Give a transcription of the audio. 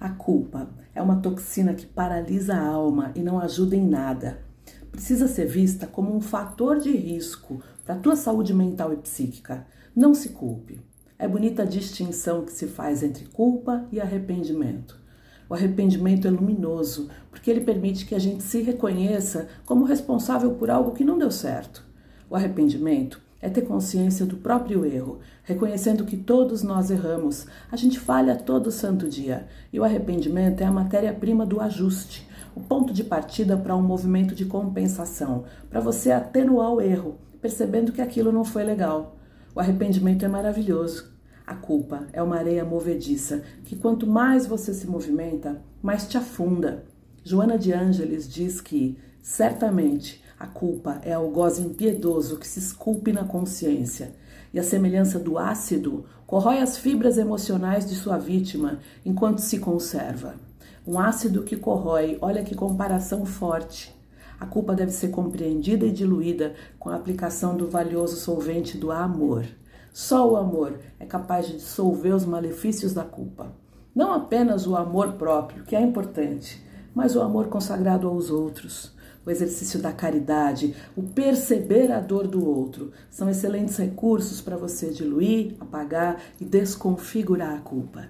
A culpa é uma toxina que paralisa a alma e não ajuda em nada. Precisa ser vista como um fator de risco para a tua saúde mental e psíquica. Não se culpe. É bonita a distinção que se faz entre culpa e arrependimento. O arrependimento é luminoso, porque ele permite que a gente se reconheça como responsável por algo que não deu certo. O arrependimento é ter consciência do próprio erro, reconhecendo que todos nós erramos. A gente falha todo santo dia. E o arrependimento é a matéria-prima do ajuste, o ponto de partida para um movimento de compensação, para você atenuar o erro, percebendo que aquilo não foi legal. O arrependimento é maravilhoso. A culpa é uma areia movediça que quanto mais você se movimenta, mais te afunda. Joana de Ângeles diz que, certamente, a culpa é algoz impiedoso que se esculpe na consciência, e a semelhança do ácido corrói as fibras emocionais de sua vítima enquanto se conserva. Um ácido que corrói, olha que comparação forte. A culpa deve ser compreendida e diluída com a aplicação do valioso solvente do amor. Só o amor é capaz de dissolver os malefícios da culpa. Não apenas o amor próprio, que é importante, mas o amor consagrado aos outros o exercício da caridade, o perceber a dor do outro, são excelentes recursos para você diluir, apagar e desconfigurar a culpa.